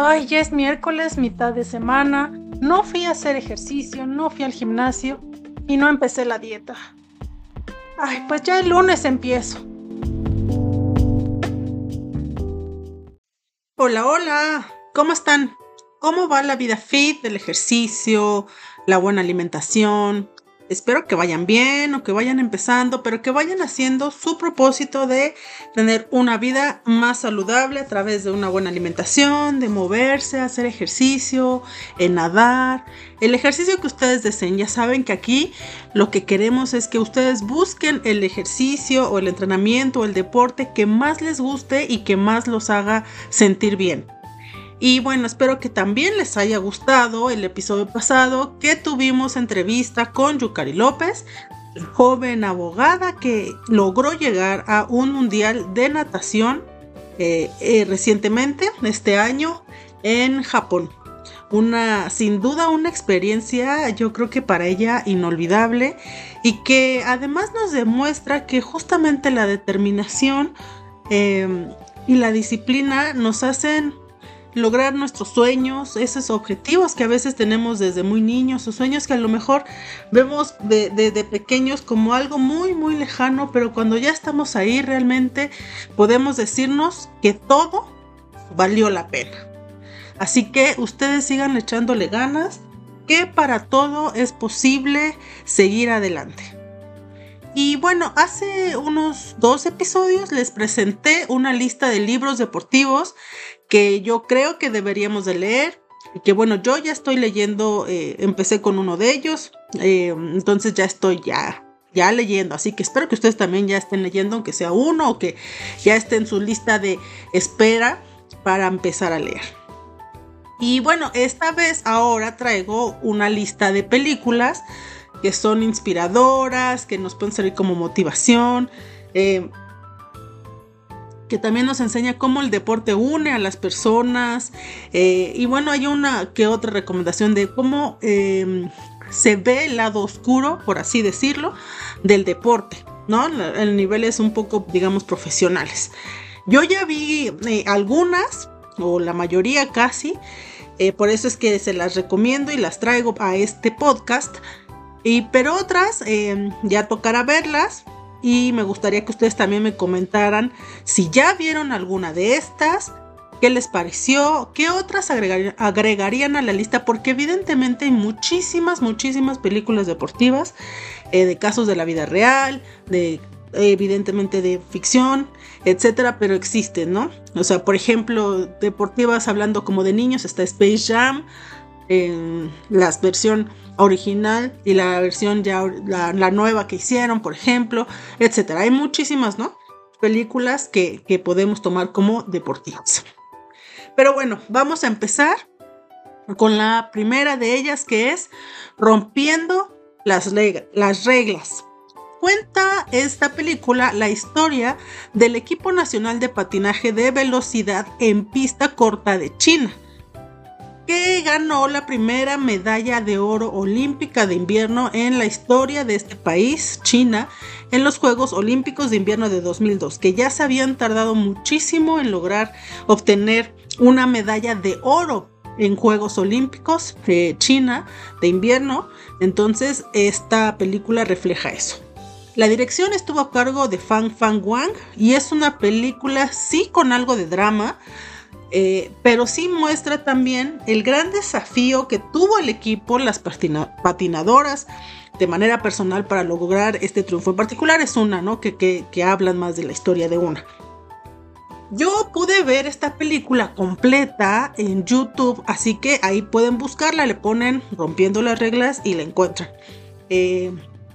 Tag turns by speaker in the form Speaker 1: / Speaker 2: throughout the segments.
Speaker 1: Ay, ya es miércoles, mitad de semana. No fui a hacer ejercicio, no fui al gimnasio y no empecé la dieta. Ay, pues ya el lunes empiezo.
Speaker 2: Hola, hola. ¿Cómo están? ¿Cómo va la vida fit, el ejercicio, la buena alimentación? Espero que vayan bien o que vayan empezando, pero que vayan haciendo su propósito de tener una vida más saludable a través de una buena alimentación, de moverse, hacer ejercicio, en nadar, el ejercicio que ustedes deseen. Ya saben que aquí lo que queremos es que ustedes busquen el ejercicio o el entrenamiento o el deporte que más les guste y que más los haga sentir bien. Y bueno, espero que también les haya gustado el episodio pasado que tuvimos entrevista con Yukari López, joven abogada que logró llegar a un mundial de natación eh, eh, recientemente, este año, en Japón. Una, sin duda, una experiencia, yo creo que para ella inolvidable y que además nos demuestra que justamente la determinación eh, y la disciplina nos hacen lograr nuestros sueños, esos objetivos que a veces tenemos desde muy niños, o sueños que a lo mejor vemos de, pequeños como algo muy, muy lejano, pero cuando ya estamos ahí realmente podemos decirnos que todo valió la pena. Así que ustedes sigan echándole ganas, que para todo es posible seguir adelante. Y bueno, hace unos dos episodios les presenté una lista de libros deportivos que yo creo que deberíamos de leer. Que bueno, yo ya estoy leyendo, eh, empecé con uno de ellos, eh, entonces ya estoy ya, ya leyendo, así que espero que ustedes también ya estén leyendo, aunque sea uno o que ya esté en su lista de espera para empezar a leer. Y bueno, esta vez ahora traigo una lista de películas que son inspiradoras, que nos pueden servir como motivación. Eh, que también nos enseña cómo el deporte une a las personas. Eh, y bueno, hay una que otra recomendación de cómo em, se ve el lado oscuro, por así decirlo, del deporte, ¿no? El nivel es un poco, digamos, profesionales. Yo ya vi eh, algunas, o la mayoría casi, eh, por eso es que se las recomiendo y las traigo a este podcast. Y, pero otras em, ya tocará verlas y me gustaría que ustedes también me comentaran si ya vieron alguna de estas, qué les pareció, qué otras agregarían, a la lista, porque evidentemente hay muchísimas, muchísimas películas deportivas eh, de casos de la vida real, de evidentemente de ficción, etcétera, pero existen, ¿no? O sea, por ejemplo, deportivas hablando como de niños, está Space Jam, en la versión original y la versión ya, la, nueva que hicieron, por ejemplo, etcétera. Hay muchísimas, ¿no? Películas que, podemos tomar como deportivas. Pero bueno, vamos a empezar con la primera de ellas que es Rompiendo las, las reglas. Cuenta esta película la historia del equipo nacional de patinaje de velocidad en pista corta de China que ganó la primera medalla de oro olímpica de invierno en la historia de este país, China, en los Juegos Olímpicos de Invierno de 2002, que ya se habían tardado muchísimo en lograr obtener una medalla de oro en Juegos Olímpicos de China de invierno. Entonces, esta película refleja eso. La dirección estuvo a cargo de Fang Fang Wang y es una película sí con algo de drama, eh, pero sí muestra también el gran desafío que tuvo el equipo, las patinadoras, de manera personal para lograr este triunfo. En particular es una, ¿no? Que, que, hablan más de la historia de una. Yo pude ver esta película completa en YouTube, así que ahí pueden buscarla, le ponen rompiendo las reglas y la encuentran. Eh,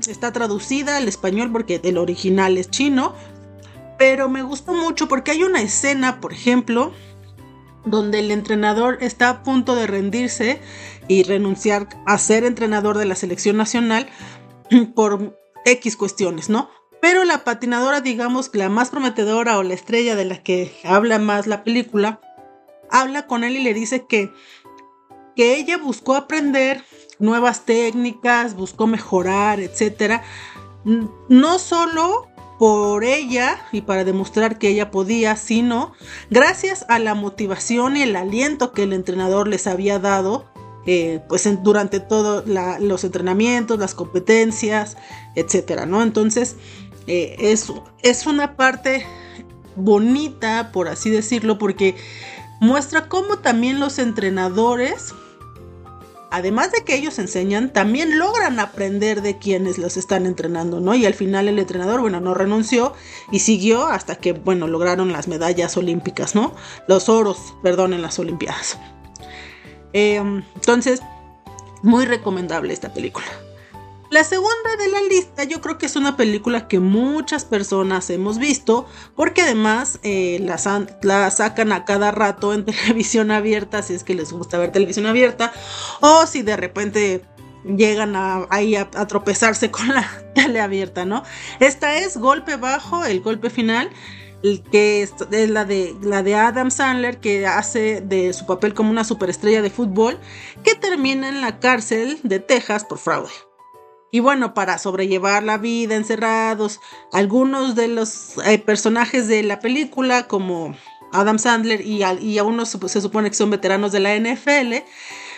Speaker 2: está traducida al español porque el original es chino, pero me gustó mucho porque hay una escena, por ejemplo, donde el entrenador está a punto de rendirse y renunciar a ser entrenador de la selección nacional por X cuestiones, ¿no? Pero la patinadora, digamos, la más prometedora o la estrella de la que habla más la película, habla con él y le dice que, que ella buscó aprender nuevas técnicas, buscó mejorar, etc. No solo por ella y para demostrar que ella podía, sino gracias a la motivación y el aliento que el entrenador les había dado eh, pues durante todos los entrenamientos, las competencias, etcétera, ¿no? Entonces, eh, es, es una parte bonita, por así decirlo, porque muestra cómo también los entrenadores, además de que ellos enseñan, también logran aprender de quienes los están entrenando, ¿no? Y al final el entrenador, bueno, no renunció y siguió hasta que, bueno, lograron las medallas olímpicas, ¿no? Los oros, perdón, en las Olimpiadas. Em, entonces, muy recomendable esta película. La segunda de la lista yo creo que es una película que muchas personas hemos visto porque además eh, la, sacan a cada rato en televisión abierta si es que les gusta ver televisión abierta o si de repente llegan a, ahí a, tropezarse con la tele abierta, ¿no? Esta es Golpe Bajo, el golpe final que es, la de, la de Adam Sandler, que hace de su papel como una superestrella de fútbol, que termina en la cárcel de Texas por fraude. Y bueno, para sobrellevar la vida encerrados, algunos de los eh, personajes de la película, como Adam Sandler y, y a unos se supone que son veteranos de la NFL,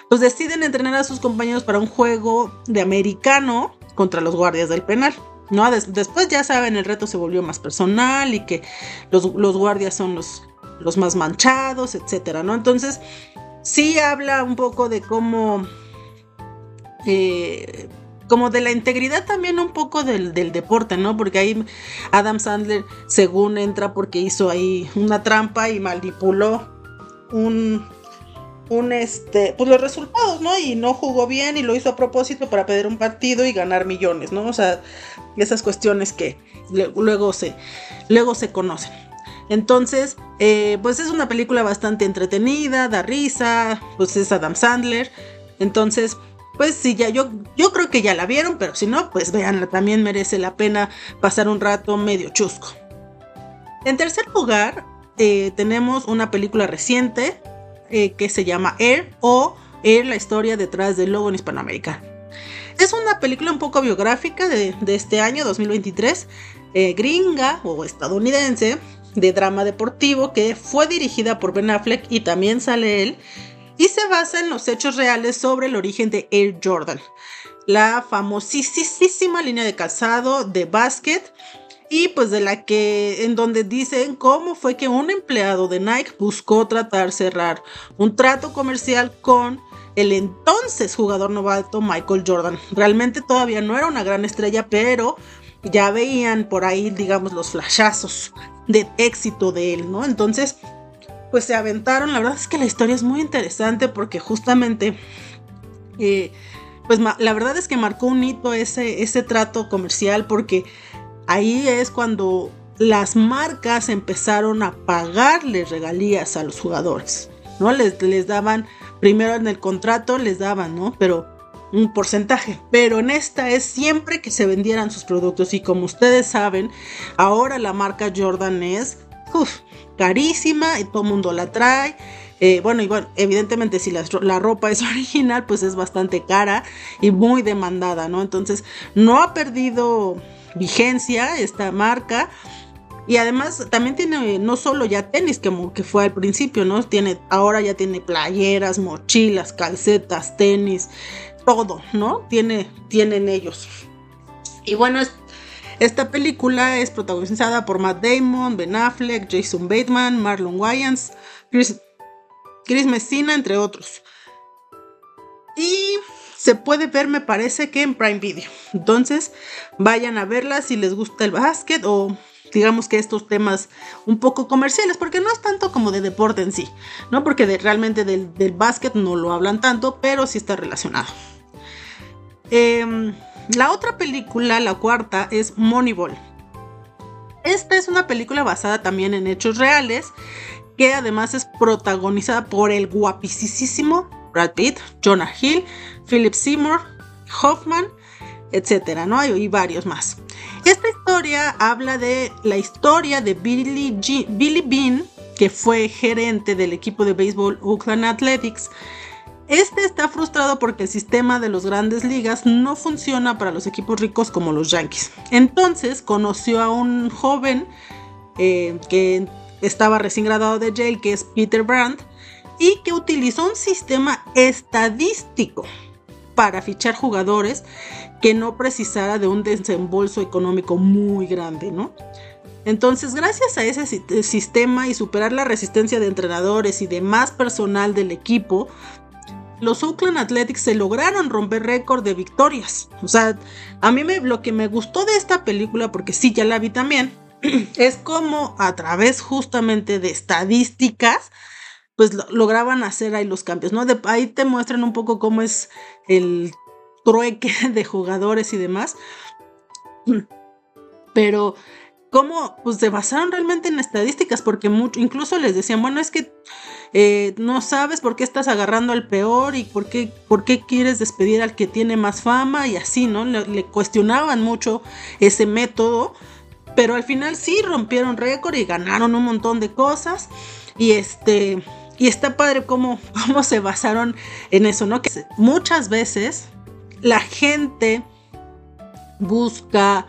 Speaker 2: pues deciden entrenar a sus compañeros para un juego de americano contra los guardias del penal. ¿no? después ya saben, el reto se volvió más personal y que los, guardias son los, los más manchados, etcétera, ¿no? Entonces, sí habla un poco de cómo eh, como de la integridad también un poco del, deporte, ¿no? Porque ahí Adam Sandler, según entra porque hizo ahí una trampa y manipuló un, un este, pues los resultados, ¿no? Y no jugó bien y lo hizo a propósito para pedir un partido y ganar millones, ¿no? O sea, esas cuestiones que luego se, luego se conocen. Entonces, eh, pues es una película bastante entretenida, da risa, pues es Adam Sandler. Entonces, pues sí, ya yo, yo creo que ya la vieron, pero si no, pues véanla, también merece la pena pasar un rato medio chusco. En tercer lugar, eh, tenemos una película reciente eh, que se llama Air o Air, la historia detrás del logo en Hispanoamérica. Es una película un poco biográfica de, este año, 2023, eh, gringa o estadounidense, de drama deportivo, que fue dirigida por Ben Affleck y también sale él y se basa en los hechos reales sobre el origen de Air Jordan, la famosísima línea de calzado de básquet y pues de la que en donde dicen cómo fue que un empleado de Nike buscó tratar cerrar un trato comercial con el entonces jugador novato Michael Jordan. Realmente todavía no era una gran estrella, pero ya veían por ahí, digamos, los flashazos de éxito de él, ¿no? Entonces, pues se aventaron. La verdad es que la historia es muy interesante porque justamente, eh, pues la verdad es que marcó un hito ese, ese trato comercial porque ahí es cuando las marcas empezaron a pagarle regalías a los jugadores, ¿no? Les, les daban, primero en el contrato les daban, ¿no? Pero un porcentaje, pero en esta es siempre que se vendieran sus productos y como ustedes saben, ahora la marca Jordan es carísima y todo el mundo la trae. Eh, bueno, y bueno, evidentemente si la, ropa es original, pues es bastante cara y muy demandada, ¿no? Entonces, no ha perdido vigencia esta marca. Y además también tiene no solo ya tenis como que fue al principio, ¿no? Tiene, ahora ya tiene playeras, mochilas, calcetas, tenis, todo, ¿no? Tiene, tienen ellos. Y bueno, esta película es protagonizada por Matt Damon, Ben Affleck, Jason Bateman, Marlon Wayans, Chris, Messina, entre otros. Y se puede ver, me parece que en Prime Video. Entonces, vayan a verla si les gusta el básquet o digamos que estos temas un poco comerciales, porque no es tanto como de deporte en sí, ¿no? Porque realmente del, del básquet no lo hablan tanto, pero sí está relacionado. Eh, la otra película, la cuarta, es Moneyball. Esta es una película basada también en hechos reales, que además es protagonizada por el guapísimo Brad Pitt, Jonah Hill, Philip Seymour, Hoffman, etcétera, ¿no? Y varios más. Esta historia habla de la historia de Billy, Billy Bean, que fue gerente del equipo de béisbol Oakland Athletics, Este está frustrado porque el sistema de los grandes ligas no funciona para los equipos ricos como los Yankees. Entonces conoció a un joven eh, que estaba recién graduado de Yale, que es Peter Brandt, y que utilizó un sistema estadístico para fichar jugadores que no precisara de un desembolso económico muy grande, ¿no? Entonces, gracias a ese sistema y superar la resistencia de entrenadores y demás personal del equipo, los Oakland Athletics se lograron romper récord de victorias. O sea, a mí me, lo que me gustó de esta película, porque sí, ya la vi también, es como a través justamente de estadísticas, pues lograban hacer ahí los cambios, ¿no? De, ahí te muestran un poco cómo es el trueque de jugadores y demás. Pero cómo pues se basaron realmente en estadísticas, porque mucho, incluso les decían, bueno, es que eh, no sabes por qué estás agarrando al peor y por qué, por qué quieres despedir al que tiene más fama y así, ¿no? le cuestionaban mucho ese método pero al final sí rompieron récord y ganaron un montón de cosas. Y este. Y está padre cómo, cómo se basaron en eso, ¿no? Que muchas veces la gente busca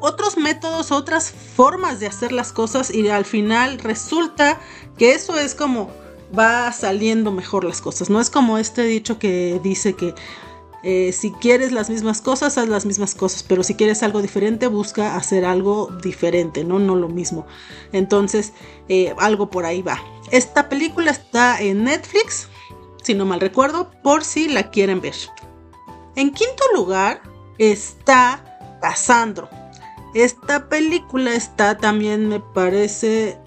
Speaker 2: otros métodos, otras formas de hacer las cosas y al final resulta que eso es como va saliendo mejor las cosas. No es como este dicho que dice que eh, si quieres las mismas cosas, haz las mismas cosas, pero si quieres algo diferente, busca hacer algo diferente, no, no lo mismo. Entonces, eh, algo por ahí va. Esta película está en Netflix, si no mal recuerdo, por si la quieren ver. En quinto lugar está Casandro. Esta película está también, me parece,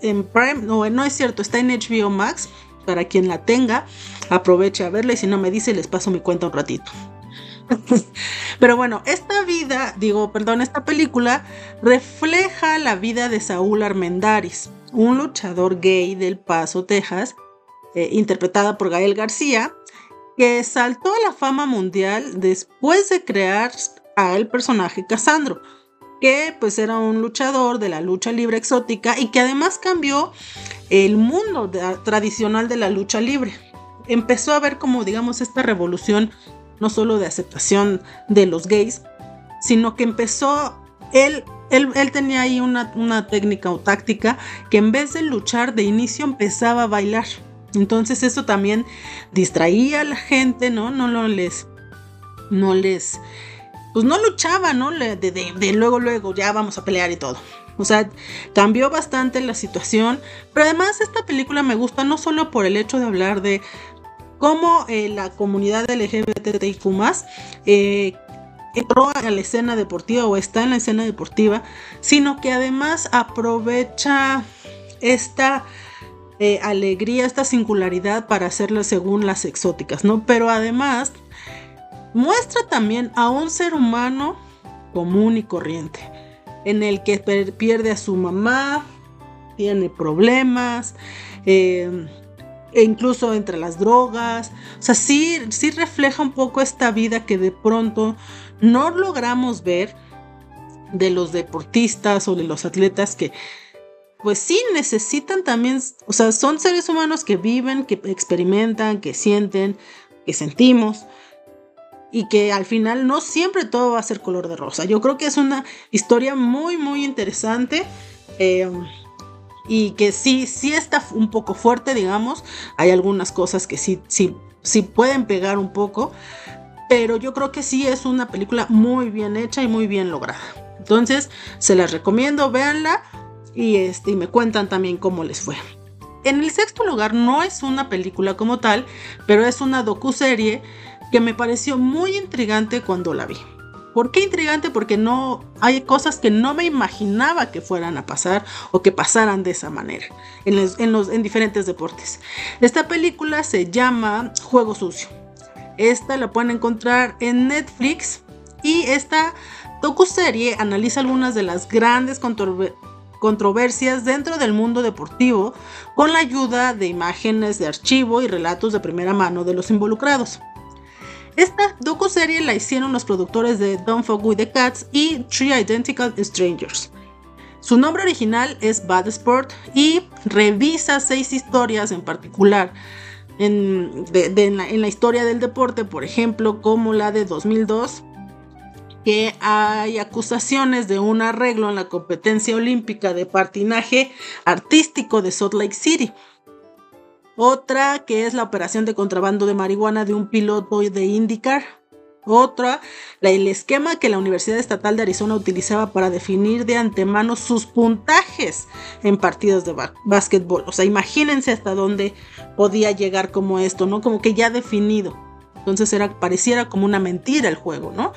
Speaker 2: en Prime, no, no es cierto, está en HBO Max para quien la tenga, aproveche a verla y si no me dice, les paso mi cuenta un ratito. Pero bueno, esta vida, digo, perdón, esta película refleja la vida de Saúl Armendaris, un luchador gay del Paso, Texas, eh, interpretada por Gael García, que saltó a la fama mundial después de crear al personaje Casandro, que pues era un luchador de la lucha libre exótica y que además cambió el mundo tradicional de la lucha libre. Empezó a ver como digamos esta revolución no solo de aceptación de los gays, sino que empezó él él, él, tenía ahí una, una, técnica o táctica que en vez de luchar de inicio empezaba a bailar. Entonces eso también distraía a la gente, ¿no? No, no les, no les pues no luchaba, ¿no? De, luego, luego, ya vamos a pelear y todo. O sea, cambió bastante la situación. Pero además esta película me gusta no solo por el hecho de hablar de cómo eh, la comunidad LGBTIQ eh, entró a la escena deportiva o está en la escena deportiva, sino que además aprovecha esta eh, alegría, esta singularidad para hacerlo según las exóticas, ¿no? Pero además muestra también a un ser humano común y corriente, en el que pierde a su mamá, tiene problemas, eh, e incluso entre las drogas. O sea, sí, sí refleja un poco esta vida que de pronto no logramos ver de los deportistas o de los atletas que pues sí necesitan también, o sea, son seres humanos que viven, que experimentan, que sienten, que sentimos, y que al final no siempre todo va a ser color de rosa. Yo creo que es una historia muy, muy interesante. Eh, y que sí, sí está un poco fuerte, digamos. Hay algunas cosas que sí, sí, sí pueden pegar un poco. Pero yo creo que sí es una película muy bien hecha y muy bien lograda. Entonces, se las recomiendo, véanla y, este, y me cuentan también cómo les fue. En el sexto lugar no es una película como tal, pero es una docuserie que me pareció muy intrigante cuando la vi. ¿Por qué intrigante? Porque no hay cosas que no me imaginaba que fueran a pasar o que pasaran de esa manera en los, en diferentes deportes. Esta película se llama Juego Sucio. Esta la pueden encontrar en Netflix y esta docuserie analiza algunas de las grandes controversias dentro del mundo deportivo con la ayuda de imágenes de archivo y relatos de primera mano de los involucrados. Esta docu-serie la hicieron los productores de Don't Fuck With The Cats y Three Identical Strangers. Su nombre original es Bad Sport y revisa seis historias en particular en, la, en la historia del deporte, por ejemplo, como la de 2002 que hay acusaciones de un arreglo en la competencia olímpica de patinaje artístico de Salt Lake City. Otra que es la operación de contrabando de marihuana de un piloto de IndyCar. Otra, el esquema que la Universidad Estatal de Arizona utilizaba para definir de antemano sus puntajes en partidos de básquetbol. O sea, imagínense hasta dónde podía llegar como esto, ¿no? Como que ya definido. Entonces era, pareciera como una mentira el juego, ¿no?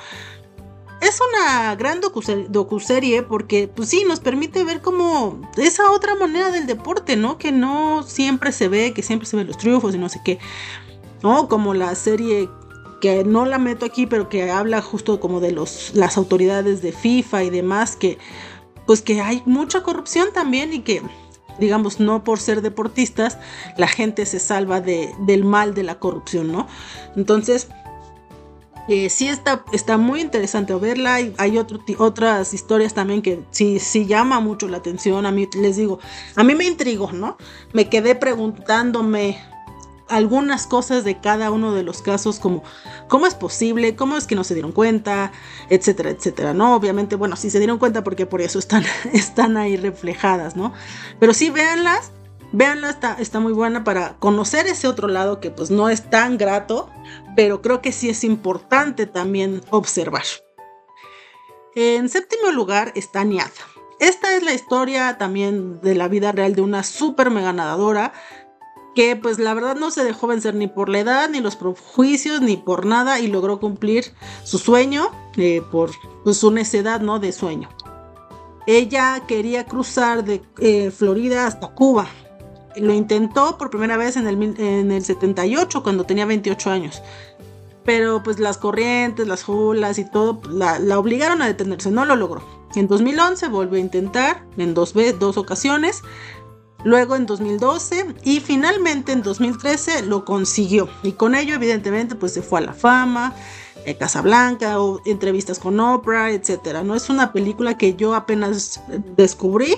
Speaker 2: Es una gran docuserie porque, pues sí, nos permite ver como esa otra manera del deporte, ¿no? Que no siempre se ve, que siempre se ven los triunfos y no sé qué. ¿No? Como la serie que no la meto aquí, pero que habla justo como de los, las autoridades de FIFA y demás, que pues que hay mucha corrupción también y que, digamos, no por ser deportistas, la gente se salva de, del mal de la corrupción, ¿no? Entonces, eh, sí está, está muy interesante verla. Hay, hay otras historias también que sí, sí llama mucho la atención. A mí les digo, a mí me intrigó, ¿no? Me quedé preguntándome algunas cosas de cada uno de los casos, como cómo es posible, cómo es que no se dieron cuenta, etcétera, etcétera, ¿no? Obviamente, bueno, sí se dieron cuenta porque por eso están, están ahí reflejadas, ¿no? Pero sí, véanlas Véanla, está, está muy buena para conocer ese otro lado que pues no es tan grato, pero creo que sí es importante también observar. En séptimo lugar está Niad. Esta es la historia también de la vida real de una super mega nadadora que pues la verdad no se dejó vencer ni por la edad, ni los prejuicios, ni por nada y logró cumplir su sueño eh, por pues, su necedad, ¿no? De sueño. Ella quería cruzar de eh, Florida hasta Cuba lo intentó por primera vez en el, en el 78, cuando tenía 28 años. Pero pues las corrientes, las olas y todo la, obligaron a detenerse, no lo logró. En 2011 volvió a intentar en dos, dos ocasiones, luego en 2012 y finalmente en 2013 lo consiguió. Y con ello evidentemente pues se fue a la fama, eh, Casablanca o entrevistas con Oprah, etc. No es una película que yo apenas descubrí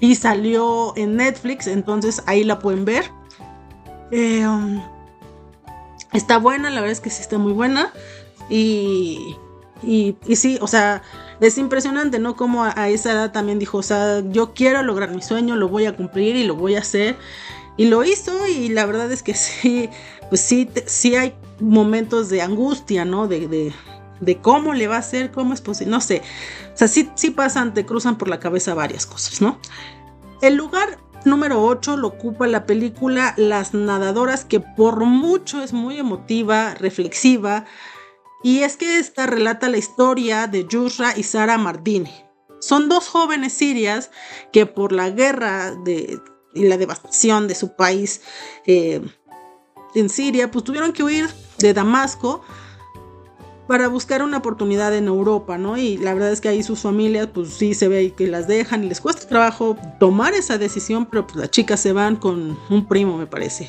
Speaker 2: y salió en Netflix, entonces ahí la pueden ver. Eh, um, está buena, la verdad es que sí está muy buena. Y, y, sí, o sea, es impresionante, ¿no? Como a, esa edad también dijo, o sea, yo quiero lograr mi sueño, lo voy a cumplir y lo voy a hacer. Y lo hizo y la verdad es que sí, pues sí, sí hay momentos de angustia, ¿no? De, de, de cómo le va a hacer, cómo es posible, no sé. O sea, sí, sí pasan, te cruzan por la cabeza varias cosas, ¿no? El lugar número 8 lo ocupa la película Las Nadadoras, que por mucho es muy emotiva, reflexiva, y es que esta relata la historia de Yusra y Sara Mardini. Son dos jóvenes sirias que por la guerra de, y la devastación de su país eh, en Siria, pues tuvieron que huir de Damasco para buscar una oportunidad en Europa, ¿no? Y la verdad es que ahí sus familias, pues sí se ve que las dejan y les cuesta trabajo tomar esa decisión, pero pues las chicas se van con un primo, me parece.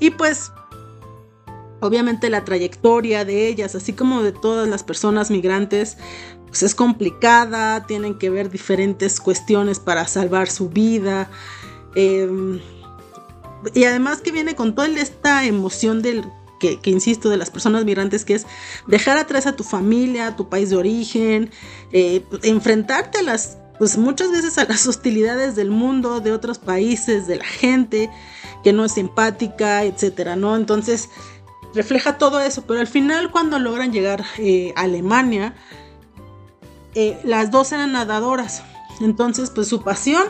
Speaker 2: Y pues, obviamente la trayectoria de ellas, así como de todas las personas migrantes, pues es complicada, tienen que ver diferentes cuestiones para salvar su vida. Em, y además que viene con toda esta emoción del que, insisto, de las personas migrantes, que es dejar atrás a tu familia, a tu país de origen, eh, enfrentarte a las, pues muchas veces a las hostilidades del mundo, de otros países, de la gente que no es simpática, etcétera, ¿no? Entonces, refleja todo eso, pero al final cuando logran llegar eh, a Alemania, eh, las dos eran nadadoras, entonces pues su pasión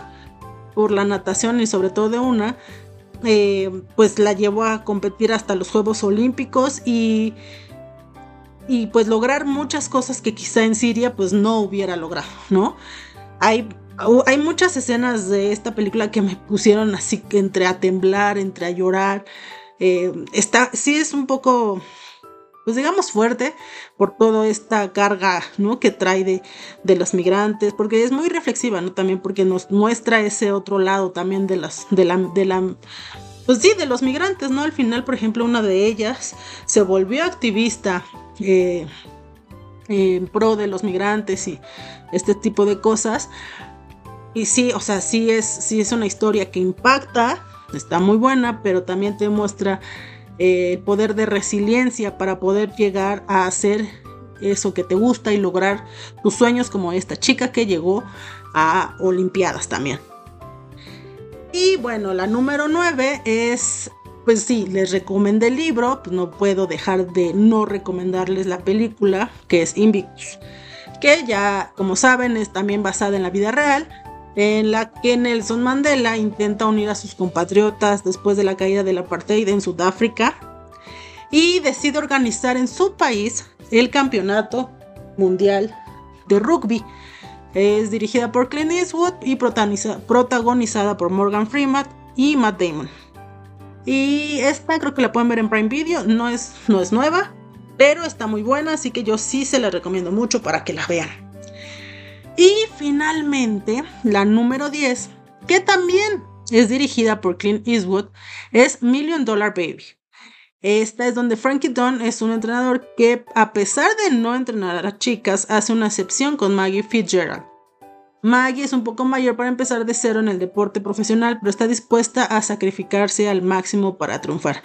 Speaker 2: por la natación y sobre todo de una, eh, pues la llevó a competir hasta los Juegos Olímpicos y, y pues lograr muchas cosas que quizá en Siria pues no hubiera logrado, ¿no? Hay, hay muchas escenas de esta película que me pusieron así entre a temblar, entre a llorar. Eh, está, sí es un poco pues digamos fuerte por toda esta carga ¿no? que trae de, de, los migrantes, porque es muy reflexiva, ¿no? También porque nos muestra ese otro lado también de las, de la, de la, pues sí, de los migrantes, ¿no? Al final, por ejemplo, una de ellas se volvió activista eh, en pro de los migrantes y este tipo de cosas. Y sí, o sea, sí es, sí es una historia que impacta está muy buena, pero también te muestra el poder de resiliencia para poder llegar a hacer eso que te gusta y lograr tus sueños como esta chica que llegó a Olimpiadas también. Y bueno, la número 9 es, pues sí, les recomendé el libro, pues no puedo dejar de no recomendarles la película, que es Invictus, que ya, como saben, es también basada en la vida real, en la que Nelson Mandela intenta unir a sus compatriotas después de la caída del apartheid en Sudáfrica y decide organizar en su país el Campeonato Mundial de Rugby. Es dirigida por Clint Eastwood y protagonizada por Morgan Freeman y Matt Damon. Y esta creo que la pueden ver en Prime Video, no es, no es nueva, pero está muy buena, así que yo sí se la recomiendo mucho para que la vean. Y finalmente, la número 10, que también es dirigida por Clint Eastwood, es Million Dollar Baby. Esta es donde Frankie Dunn es un entrenador que, a pesar de no entrenar a chicas, hace una excepción con Maggie Fitzgerald. Maggie es un poco mayor para empezar de cero en el deporte profesional, pero está dispuesta a sacrificarse al máximo para triunfar.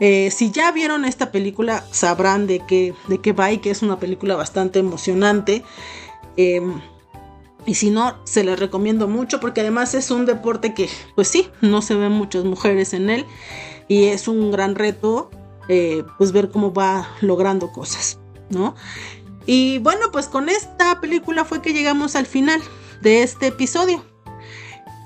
Speaker 2: Eh, si ya vieron esta película, sabrán de qué, de qué va y que es una película bastante emocionante. Em, y si no, se les recomiendo mucho porque además es un deporte que, pues sí, no se ven muchas mujeres en él y es un gran reto, eh, pues ver cómo va logrando cosas, ¿no? Y bueno, pues con esta película fue que llegamos al final de este episodio.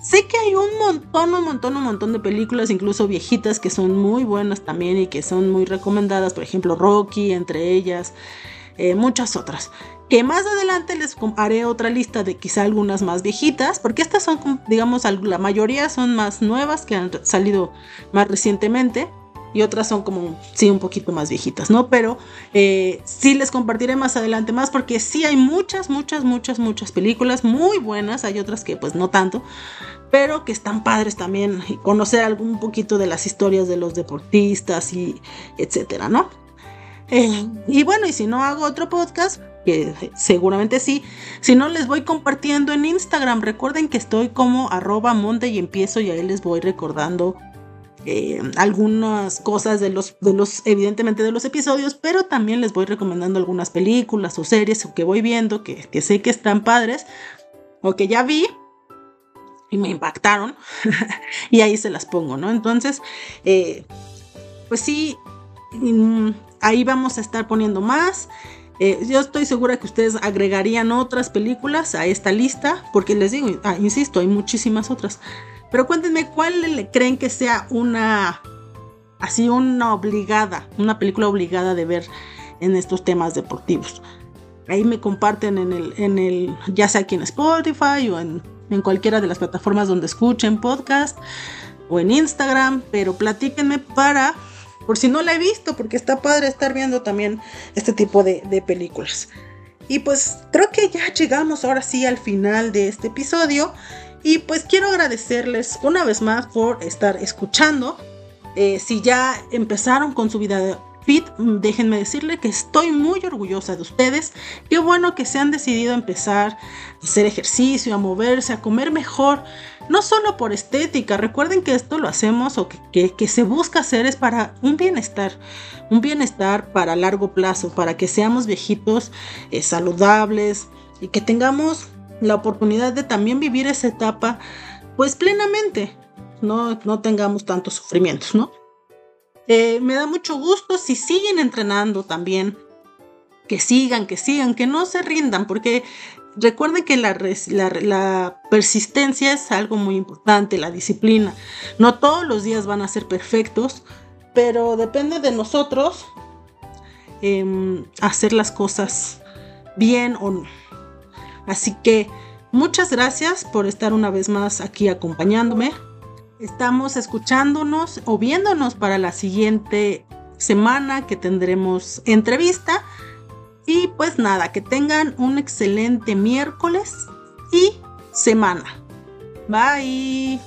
Speaker 2: Sé que hay un montón, un montón, un montón de películas, incluso viejitas, que son muy buenas también y que son muy recomendadas. Por ejemplo, Rocky, entre ellas, eh, muchas otras. Que más adelante les haré otra lista de quizá algunas más viejitas, porque estas son, digamos, la mayoría son más nuevas que han salido más recientemente y otras son como, sí, un poquito más viejitas, ¿no? Pero eh, sí les compartiré más adelante más porque sí hay muchas, muchas, muchas, muchas películas muy buenas, hay otras que pues no tanto, pero que están padres también y conocer algún poquito de las historias de los deportistas y etcétera, ¿no? Y bueno, y si no hago otro podcast, que seguramente sí, si no les voy compartiendo en Instagram, recuerden que estoy como arroba monte y empiezo y ahí les voy recordando eh, algunas cosas de los, de los, evidentemente de los episodios, pero también les voy recomendando algunas películas o series que voy viendo, que, sé que están padres, o que ya vi y me impactaron, y ahí se las pongo, ¿no? Entonces, eh, pues sí, mm, ahí vamos a estar poniendo más. Eh, yo estoy segura que ustedes agregarían otras películas a esta lista, porque les digo, ah, insisto, hay muchísimas otras. Pero cuéntenme cuál le creen que sea una así una obligada, una película obligada de ver en estos temas deportivos. Ahí me comparten en el, en el ya sea aquí en Spotify o en, en cualquiera de las plataformas donde escuchen podcast o en Instagram, pero platíquenme para, por si no la he visto, porque está padre estar viendo también este tipo de, películas. Y pues creo que ya llegamos ahora sí al final de este episodio. Y pues quiero agradecerles una vez más por estar escuchando. Eh, si ya empezaron con su vida fit, déjenme decirle que estoy muy orgullosa de ustedes. Qué bueno que se han decidido a empezar a hacer ejercicio, a moverse, a comer mejor. No solo por estética, recuerden que esto lo hacemos o que, que, se busca hacer es para un bienestar, un bienestar para largo plazo, para que seamos viejitos eh, saludables y que tengamos la oportunidad de también vivir esa etapa pues plenamente, no, no tengamos tantos sufrimientos, ¿no? Eh, me da mucho gusto si siguen entrenando también, que sigan, que sigan, que no se rindan, porque recuerden que la, persistencia es algo muy importante, la disciplina. No todos los días van a ser perfectos, pero depende de nosotros em, hacer las cosas bien o no. Así que muchas gracias por estar una vez más aquí acompañándome. Estamos escuchándonos o viéndonos para la siguiente semana que tendremos entrevista. Y pues nada, que tengan un excelente miércoles y semana. Bye.